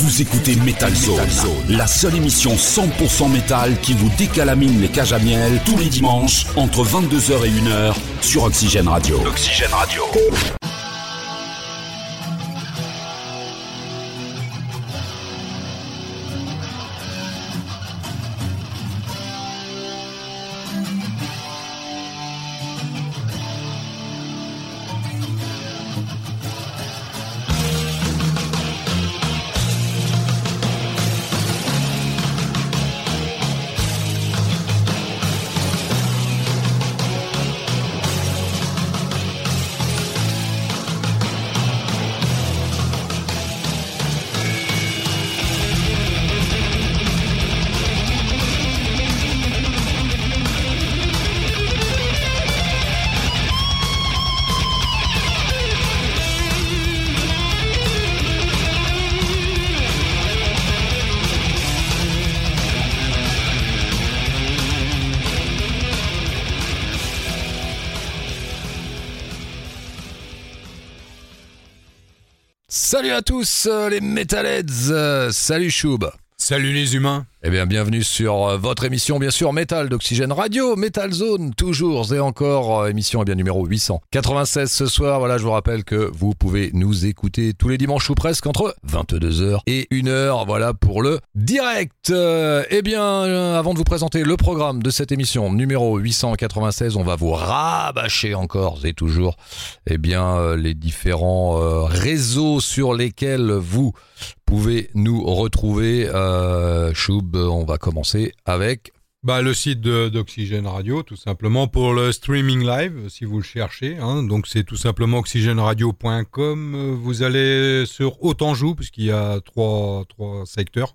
Vous écoutez Metal Zone, la seule émission 100% métal qui vous décalamine les cages à miel tous les dimanches entre 22h et 1h sur Oxygène Radio. Oxygène Radio. Salut à tous euh, les Metalheads, euh, salut Choub. Salut les humains. Eh bien, bienvenue sur euh, votre émission, bien sûr, Metal d'Oxygène Radio, Metal Zone, toujours et encore, euh, émission eh bien numéro 896 ce soir. Voilà, je vous rappelle que vous pouvez nous écouter tous les dimanches ou presque entre 22h et 1h. Voilà pour le direct. Euh, eh bien, avant de vous présenter le programme de cette émission numéro 896, on va vous rabâcher encore et toujours, eh bien, les différents réseaux sur lesquels vous pouvez nous retrouver. On va commencer avec Bah, le site d'Oxygène Radio, tout simplement, pour le streaming live, si vous le cherchez. hein. Donc, c'est tout simplement oxygèneradio.com. Vous allez sur Autanjou, puisqu'il y a trois, secteurs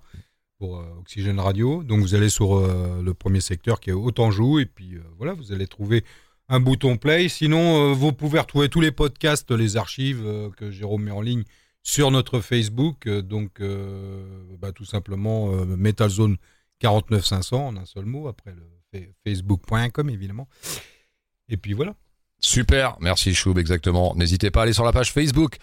pour euh, Oxygène Radio. Donc, vous allez sur euh, le premier secteur qui est Autanjou, et puis euh, voilà, vous allez trouver un bouton play. Sinon, vous pouvez retrouver tous les podcasts, les archives que Jérôme met en ligne sur notre Facebook. Euh, donc, euh, bah, tout simplement, Metal Zone 49500 en un seul mot, après le fa- facebook.com évidemment. Et puis voilà. Super, merci Choub, exactement. N'hésitez pas à aller sur la page Facebook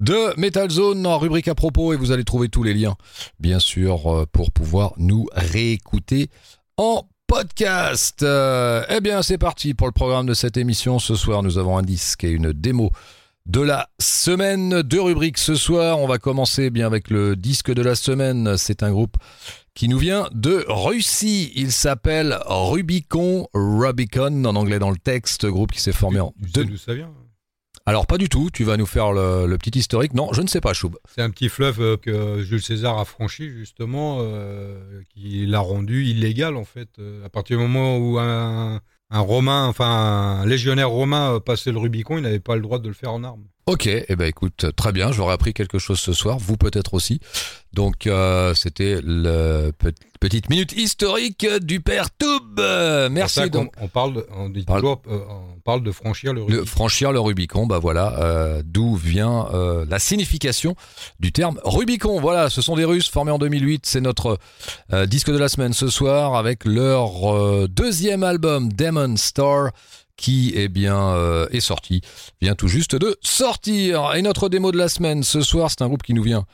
de Metal Zone en rubrique à propos et vous allez trouver tous les liens, bien sûr, euh, pour pouvoir nous réécouter en podcast. Eh bien, c'est parti pour le programme de cette émission. Ce soir, nous avons un disque et une démo de la semaine. Deux rubriques ce soir. On va commencer bien avec le disque de la semaine. C'est un groupe qui nous vient de Russie. Il s'appelle Rubicon, Rubicon en anglais dans le texte, groupe qui s'est formé en Tu sais deux. d'où ça vient? Alors pas du tout, tu vas nous faire le, le petit historique. Non, je ne sais pas, Choub. C'est un petit fleuve euh, que Jules César a franchi justement, euh, qui l'a rendu illégal en fait. Euh, à partir du moment où un, un Romain, enfin un légionnaire romain euh, passait le Rubicon, il n'avait pas le droit de le faire en armes. Ok, eh ben écoute, très bien, j'aurais appris quelque chose ce soir, vous peut-être aussi. Donc euh, c'était la petite minute historique du père Toub. Merci donc. qu'on- on parle, de- on dit Parle- toujours, euh, on parle de franchir le Le, Rubicon. franchir le Rubicon, bah voilà, euh, d'où vient la signification du terme Rubicon. Voilà, ce sont des Russes formés en 2008. C'est notre disque de la semaine ce soir avec leur deuxième album Demon Star qui eh bien euh, est sorti, vient tout juste de sortir. Et notre démo de la semaine ce soir, c'est un groupe qui nous vient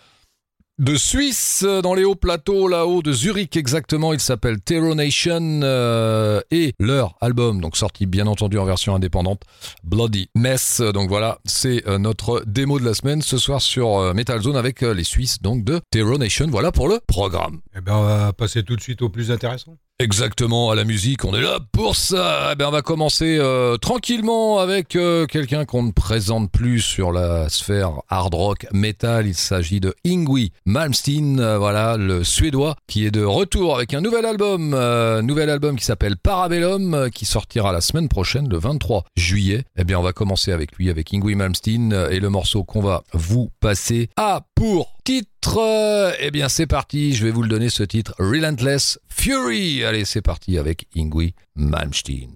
de Suisse, euh, dans les hauts plateaux, là-haut de Zurich exactement. Il s'appelle Terror Nation euh, et leur album, donc sorti bien entendu en version indépendante, Bloody Mess. Donc voilà, c'est notre démo de la semaine ce soir sur Metal Zone avec les Suisses donc de Terror Nation. Voilà pour le programme. Eh ben, on va passer tout de suite au plus intéressant. Exactement, à la musique, on est là pour ça. Eh ben, on va commencer euh, tranquillement avec euh, quelqu'un qu'on ne présente plus sur la sphère hard rock metal. Il s'agit de Ingui Malmsteen, euh, voilà, le suédois, qui est de retour avec un nouvel album, euh, nouvel album qui s'appelle Parabellum, euh, qui sortira la semaine prochaine, le 23 juillet. Eh bien, on va commencer avec lui, avec Ingui Malmsteen, et le morceau qu'on va vous passer a pour titre, euh, eh bien, c'est parti. Je vais vous le donner ce titre, Relentless Fury. Allez, c'est parti avec Ingui Malmsteen.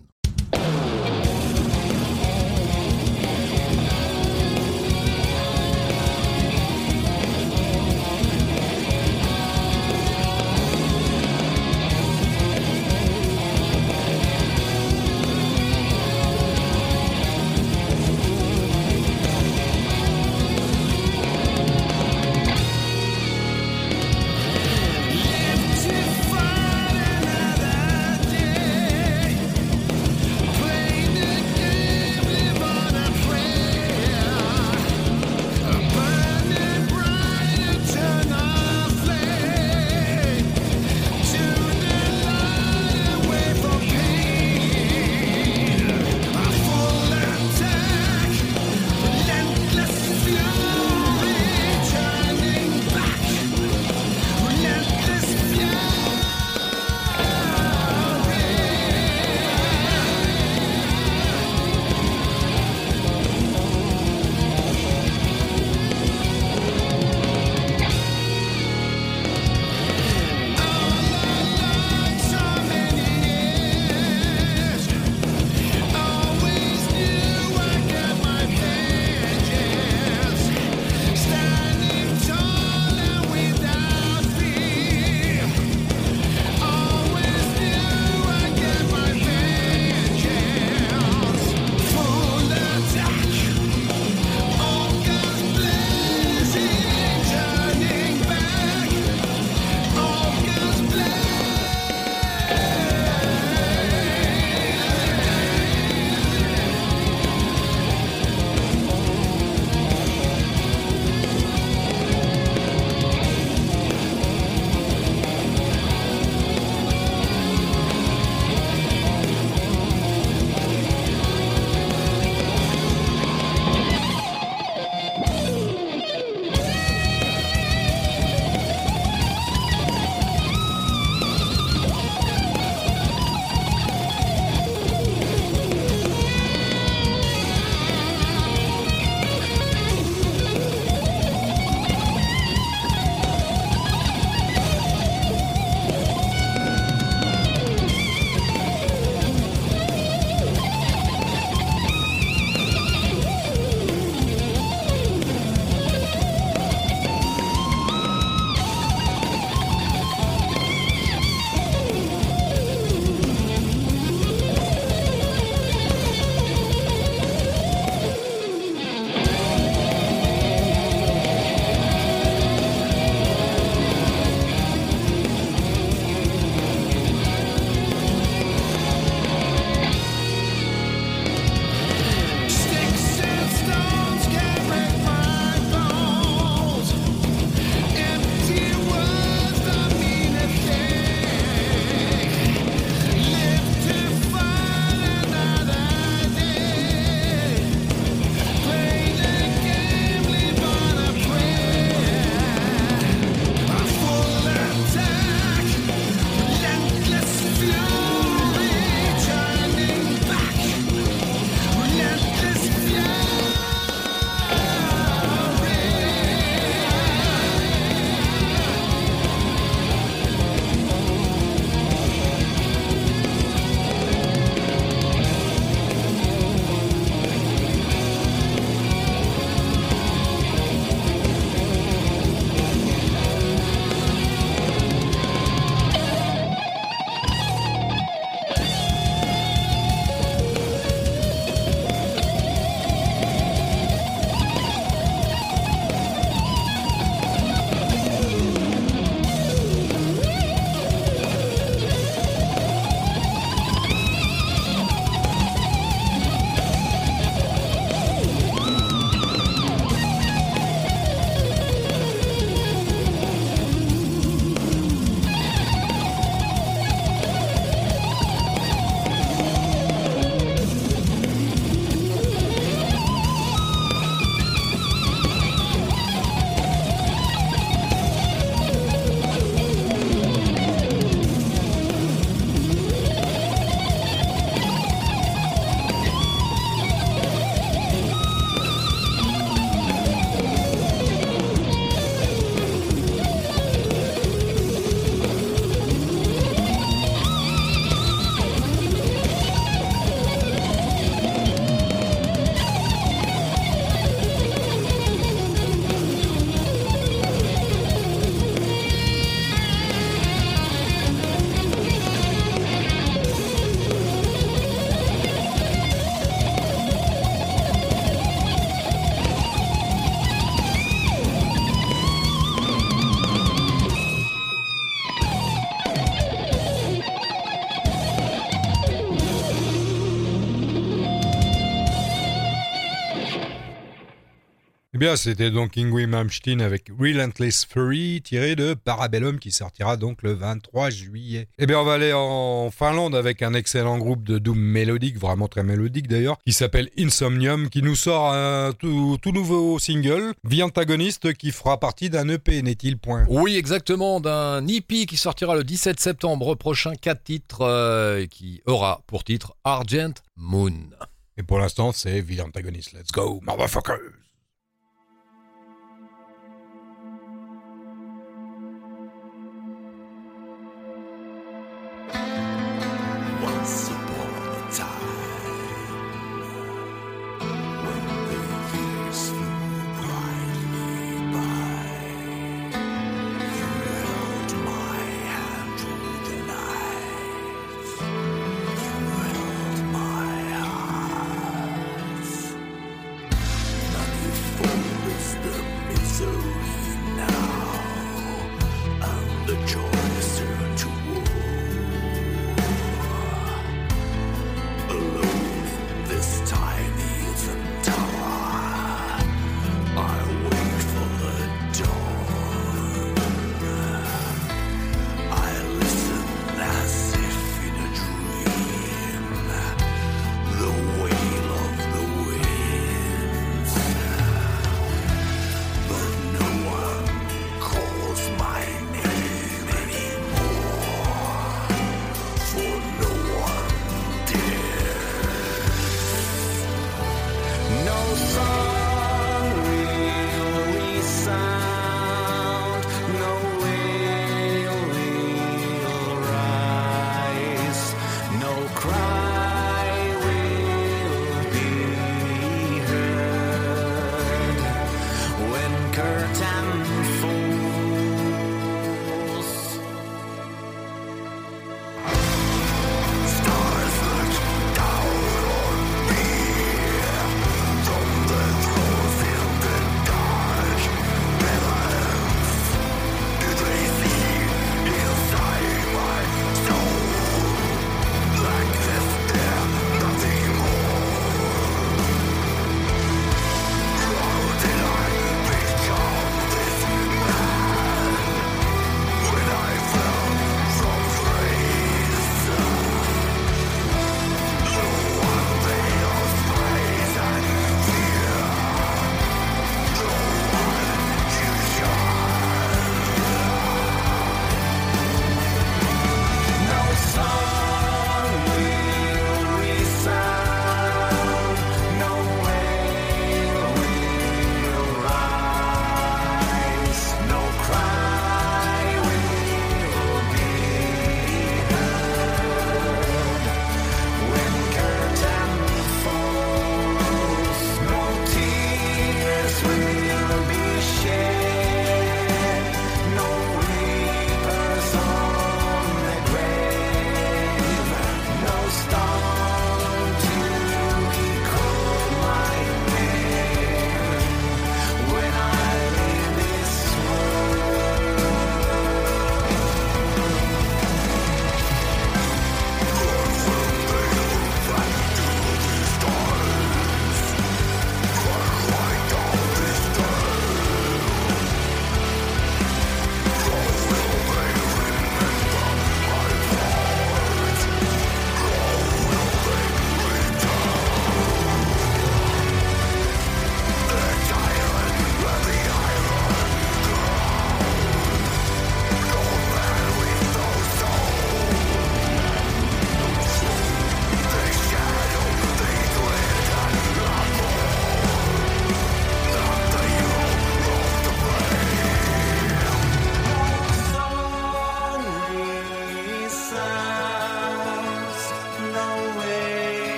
Bien, c'était donc Ingrid Malmsteen avec Relentless Fury, tiré de Parabellum, qui sortira donc le 23 juillet. Eh bien, on va aller en Finlande avec un excellent groupe de doom mélodique, vraiment très mélodique d'ailleurs, qui s'appelle Insomnium, qui nous sort un tout, nouveau single, The Antagonist, qui fera partie d'un EP, n'est-il point? Oui, exactement, d'un EP qui sortira le 17 septembre prochain, quatre titres, euh, qui aura pour titre Argent Moon. Et pour l'instant, c'est The Antagonist. Let's go, motherfuckers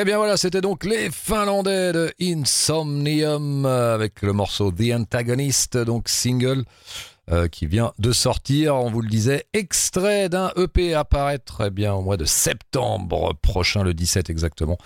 Eh bien voilà, c'était donc les Finlandais de Insomnium avec le morceau The Antagonist, donc single. Euh, qui vient de sortir, on vous le disait, extrait d'un EP apparaître eh bien, au mois de septembre prochain, le 17 exactement.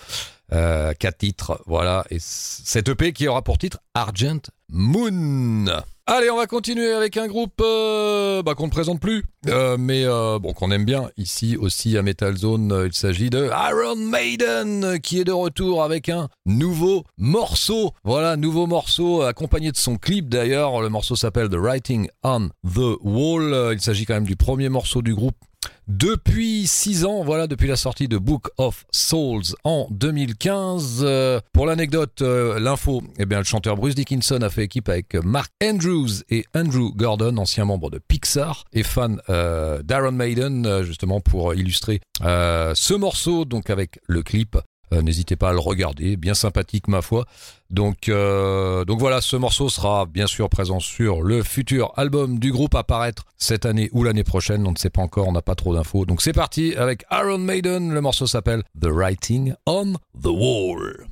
Euh, quatre titres, voilà. Et cet EP qui aura pour titre Argent Moon. Allez, on va continuer avec un groupe euh, bah, qu'on ne présente plus, euh, mais euh, bon qu'on aime bien ici aussi à Metal Zone. il s'agit de Iron Maiden qui est de retour avec un nouveau morceau. Voilà, nouveau morceau accompagné de son clip d'ailleurs. Le morceau s'appelle The Writing on the Wall. Il s'agit quand même du premier morceau du groupe depuis 6 ans, voilà, depuis la sortie de Book of Souls en 2015. Euh, pour l'anecdote, euh, l'info, eh bien, le chanteur Bruce Dickinson a fait équipe avec Mark Andrews et Andrew Gordon, anciens membres de Pixar et fan euh, Maiden, justement pour illustrer ce morceau, donc avec le clip. N'hésitez pas à le regarder, bien sympathique ma foi. Donc, euh, donc voilà, ce morceau sera bien sûr présent sur le futur album du groupe à paraître cette année ou l'année prochaine. On ne sait pas encore, on n'a pas trop d'infos. Donc c'est parti avec Iron Maiden. Le morceau s'appelle The Writing on the Wall.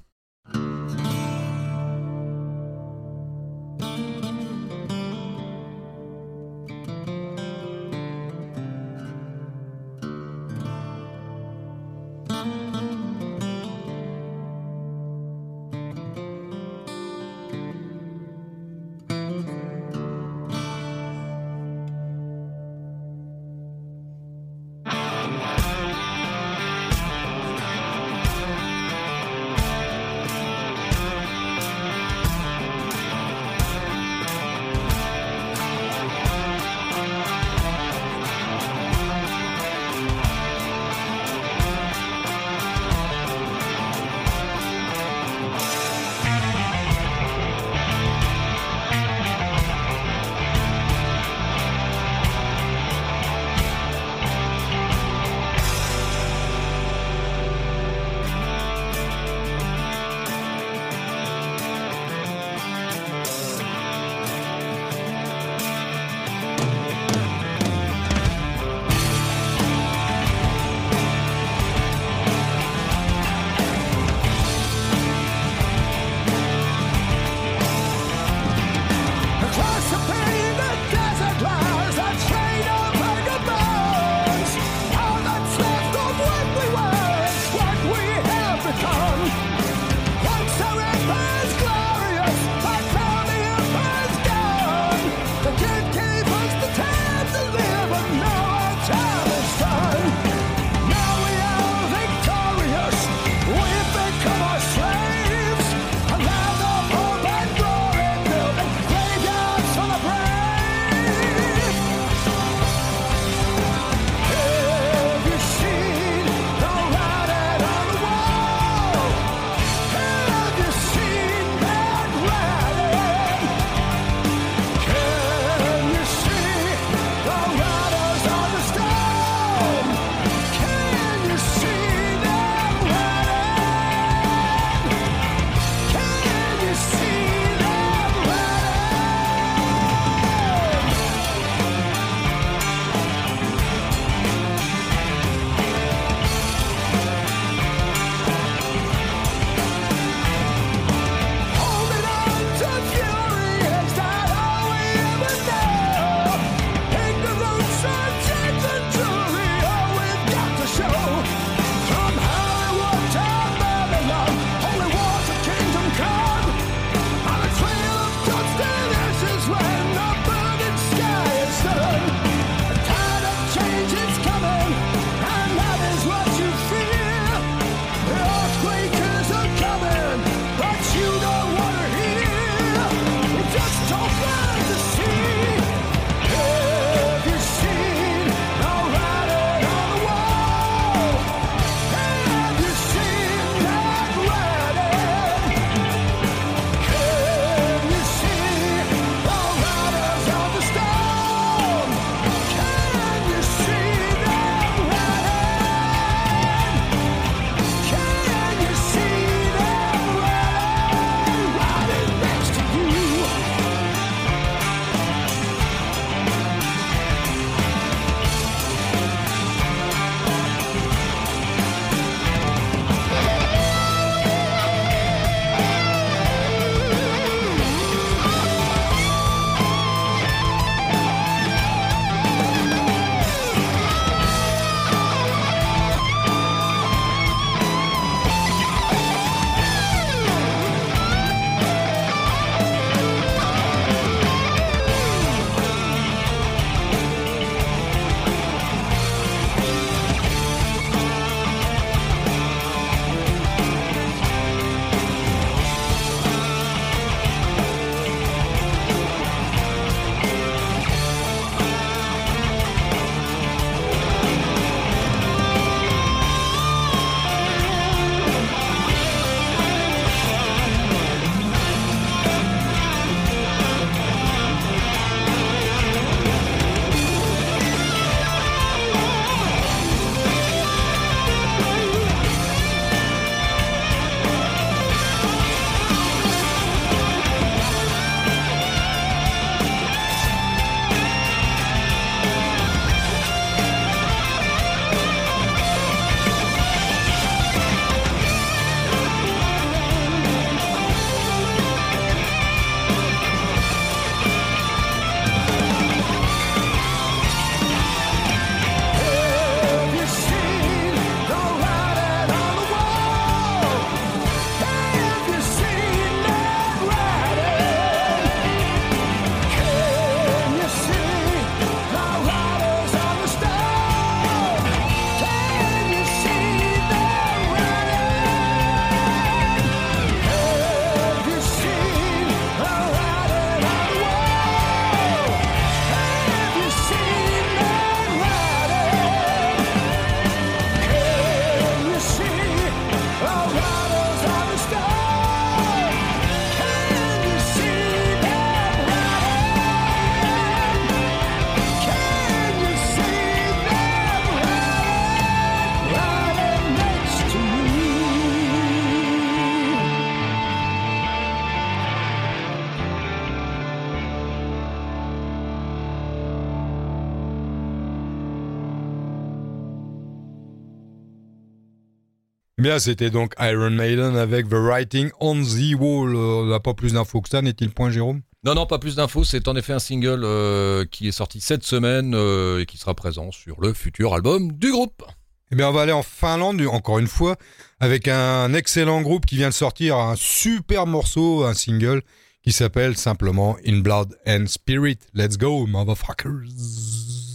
Bien, c'était donc Iron Maiden avec The Writing on the Wall. On n'a pas plus d'infos que ça, n'est-il point, Jérôme? Non, non, pas plus d'infos. C'est en effet un single euh, qui est sorti cette semaine euh, et qui sera présent sur le futur album du groupe. Eh bien, on va aller en Finlande, encore une fois, avec un excellent groupe qui vient de sortir un super morceau, un single, qui s'appelle simplement In Blood and Spirit. Let's go, motherfuckers!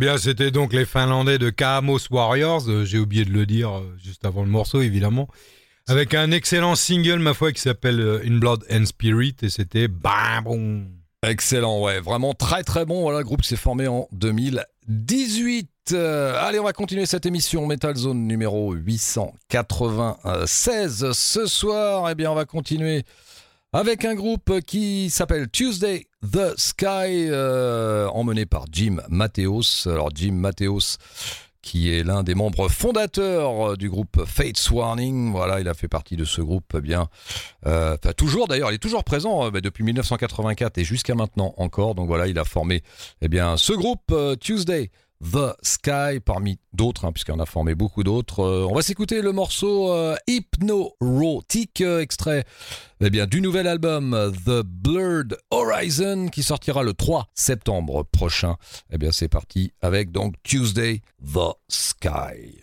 Bien, c'était donc les Finlandais de Kaamos Warriors. Euh, j'ai oublié de le dire euh, juste avant le morceau, évidemment. Avec un excellent single, ma foi, qui s'appelle euh, In Blood and Spirit. Et c'était bam bon. Excellent, ouais. Vraiment très très bon. Voilà, le groupe s'est formé en 2018. allez, on va continuer cette émission Metal Zone numéro 896. Ce soir, eh bien, on va continuer avec un groupe qui s'appelle Tuesday The Sky, euh, emmené par Jim Mateos. Alors Jim Mateos, qui est l'un des membres fondateurs du groupe Fates Warning. Voilà, il a fait partie de ce groupe, eh bien, enfin toujours d'ailleurs, il est toujours présent depuis 1984 et jusqu'à maintenant encore. Donc voilà, il a formé, eh bien, ce groupe Tuesday. The Sky, parmi d'autres, hein, puisqu'on a formé beaucoup d'autres. Euh, on va s'écouter le morceau euh, euh, extrait eh bien, du nouvel album The Blurred Horizon, qui sortira le 3 septembre prochain. Eh bien, c'est parti avec donc Tuesday, The Sky.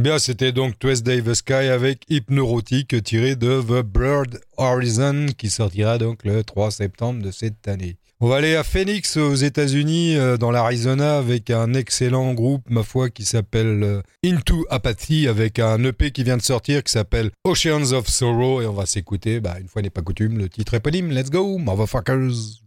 Eh bien, c'était donc Tuesday the Sky avec Hypneurotique tiré de The Blurred Horizon qui sortira donc le 3 septembre de cette année. On va aller à Phoenix aux États-Unis, euh, dans l'Arizona, avec un excellent groupe, ma foi, qui s'appelle euh, Into Apathy, avec un EP qui vient de sortir qui s'appelle Oceans of Sorrow, et on va s'écouter, bah, une fois n'est pas coutume, le titre éponyme. Let's go, motherfuckers!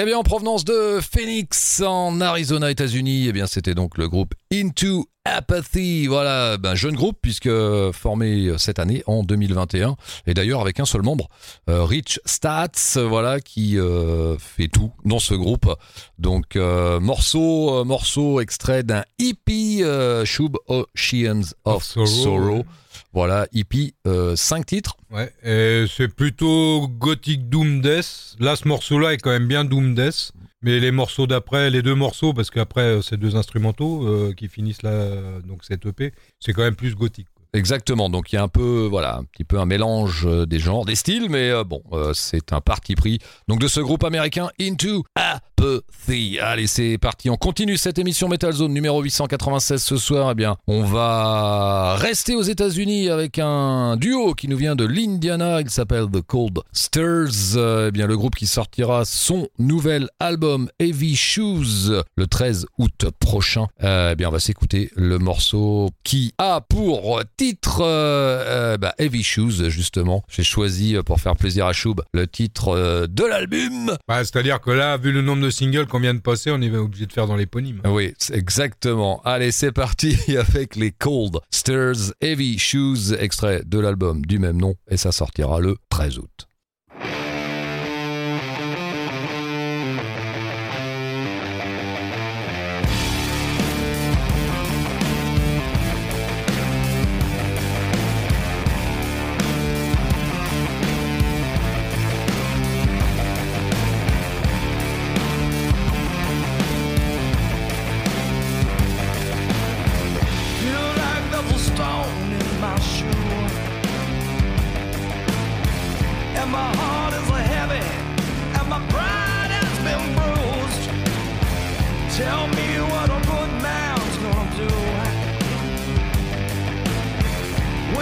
Eh bien, en provenance de Phoenix, en Arizona, États-Unis, eh bien, c'était donc le groupe Into Apathy. Voilà, ben, jeune groupe puisque formé cette année en 2021 et d'ailleurs avec un seul membre, euh, Rich Stats, voilà qui euh, fait tout dans ce groupe. Donc euh, morceau, morceau extrait d'un hippie Shub Oceans of, Sorrow. Voilà, hippie, 5 titres. Ouais, c'est plutôt gothic doom death. Là, ce morceau-là est quand même bien doom death. Mais les morceaux d'après, les deux morceaux, parce qu'après, euh, c'est deux instrumentaux euh, qui finissent là, donc cette EP, c'est quand même plus gothique. Exactement. Donc il y a un peu, voilà, un petit peu un mélange euh, des genres, des styles, mais euh, bon, euh, c'est un parti pris. Donc de ce groupe américain Into Apathy. Allez, c'est parti. On continue cette émission Metal Zone numéro 896 ce soir. Eh bien, on va rester aux États-Unis avec un duo qui nous vient de l'Indiana. Il s'appelle The Cold Stirs. eh bien, le groupe qui sortira son nouvel album Heavy Shoes le 13 août prochain. eh bien, on va s'écouter le morceau qui a pour titre euh, euh, bah, Heavy Shoes, justement. J'ai choisi euh, pour faire plaisir à Choub le titre de l'album. Bah, C'est-à-dire que là, vu le nombre de singles qu'on vient de passer, on est obligé de faire dans l'éponyme. Oui, exactement. Allez, c'est parti avec les Cold Stairs Heavy Shoes, extrait de l'album du même nom, et ça sortira le 13 août.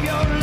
bien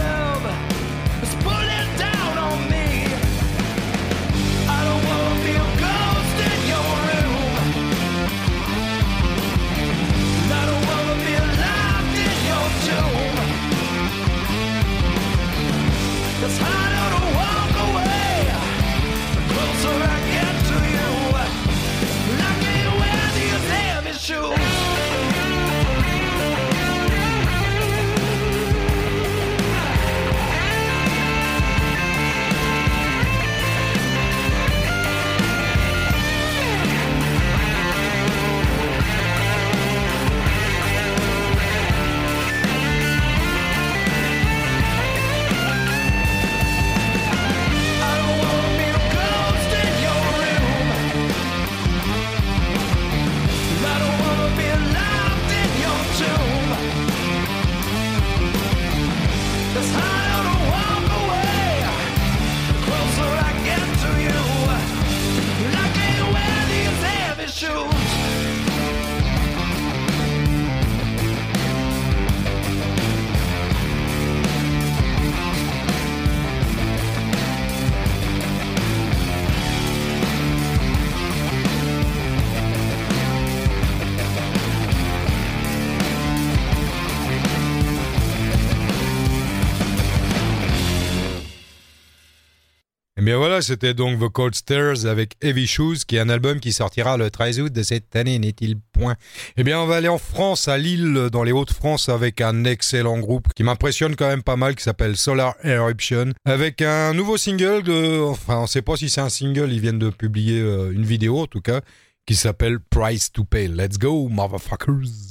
c'était donc The Cold Stairs avec Heavy Shoes, qui est un album qui sortira le 13 août de cette année, n'est-il point? Eh bien, on va aller en France, à Lille, dans les Hauts-de-France, avec un excellent groupe qui m'impressionne quand même pas mal, qui s'appelle Solar Eruption, avec un nouveau single, de, enfin, on sait pas si c'est un single, ils viennent de publier euh, une vidéo en tout cas, qui s'appelle Price to Pay. Let's go, motherfuckers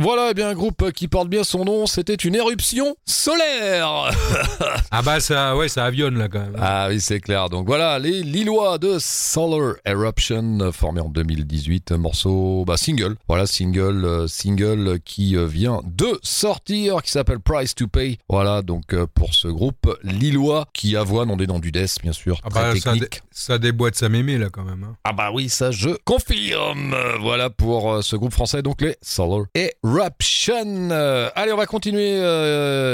Voilà, eh bien un groupe qui porte bien son nom, c'était une éruption solaire. ah bah ça, ouais, ça avionne là quand même. Ah oui, c'est clair. Donc voilà, les Lillois de Solar Eruption, formés en 2018, morceau, bah single. Voilà, single, euh, single qui euh, vient de sortir, qui s'appelle Price to Pay. Voilà, donc euh, pour ce groupe lillois qui avoine, on est dans du death, bien sûr, ah très bah, technique. Ça, ça, déboîte sa mémé là quand même. Hein. Ah bah oui, ça je confirme. Voilà pour ce groupe français, donc les Solar Eruption. Allez, on va continuer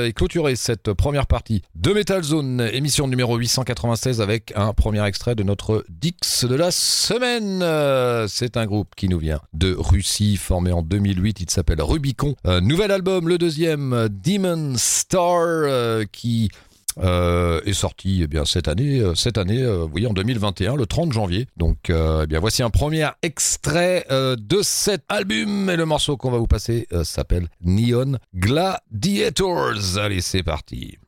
et clôturer cette première partie de Metal Zone, émission numéro 896 avec un premier extrait de notre Dix de la semaine. C'est un groupe qui nous vient de Russie, formé en 2008. Il s'appelle Rubicon. nouvel album, le deuxième, Demon Star, euh, qui euh, est sorti eh bien cette année, euh, cette année, oui, en 2021, le 30 janvier. Donc, eh bien, voici un premier extrait de cet album et le morceau qu'on va vous passer s'appelle Neon Gladiators. Allez, c'est parti.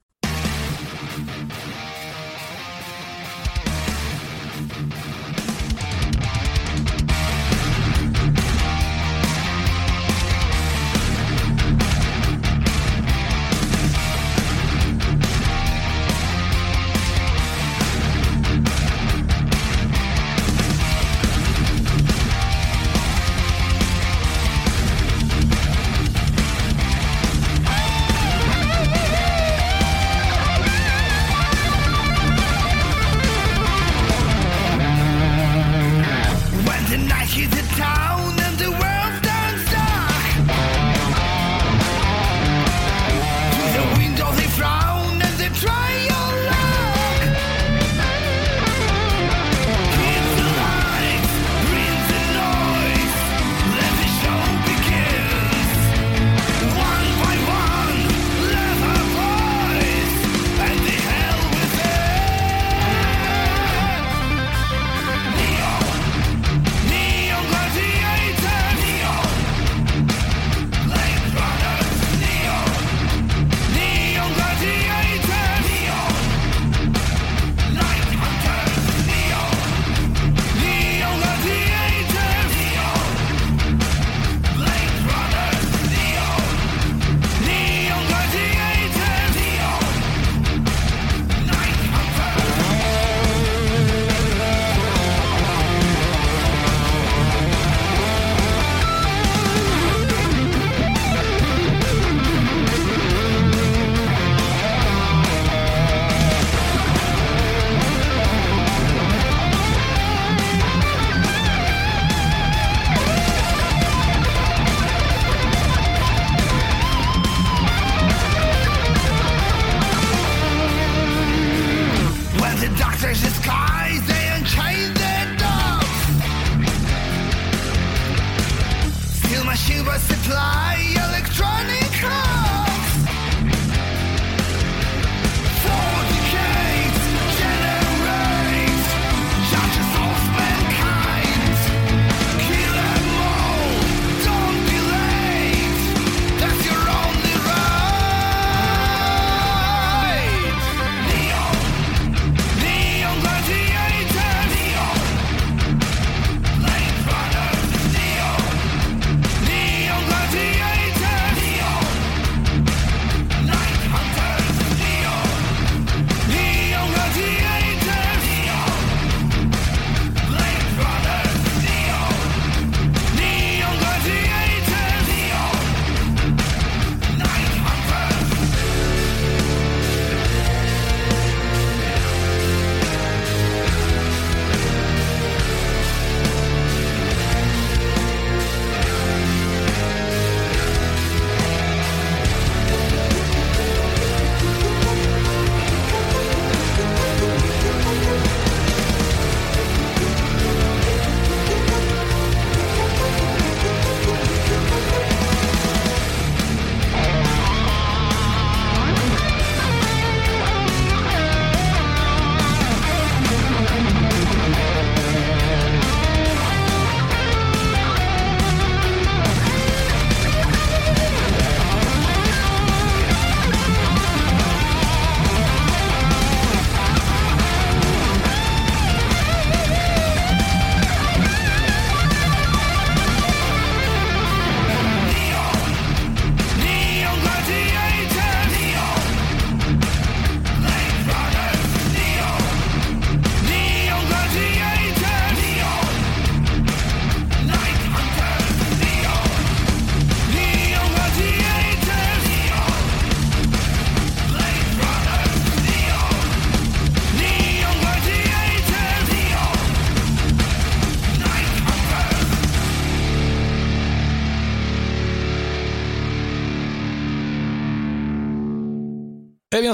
I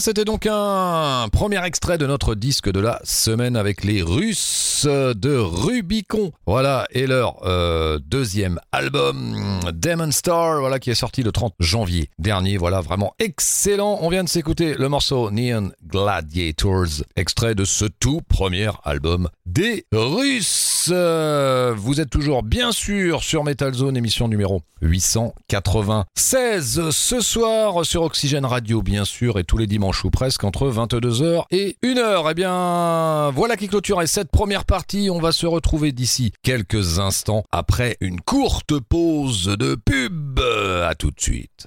c'était donc un premier extrait de notre disque de la semaine avec les Russes de Rubicon. Voilà, et leur euh, deuxième album, Demon Star, voilà, qui est sorti le 30 janvier dernier. Voilà, vraiment excellent. On vient de s'écouter le morceau Neon Gladiators, extrait de ce tout premier album des Russes. Vous êtes toujours bien sûr sur Metal Zone, émission numéro 896 ce soir sur Oxygène Radio, bien sûr, et tous les dimanches ou presque entre 22h et 1h. Eh bien, voilà qui clôture cette première partie. On va se retrouver d'ici quelques instants après une courte pause de pub. À tout de suite.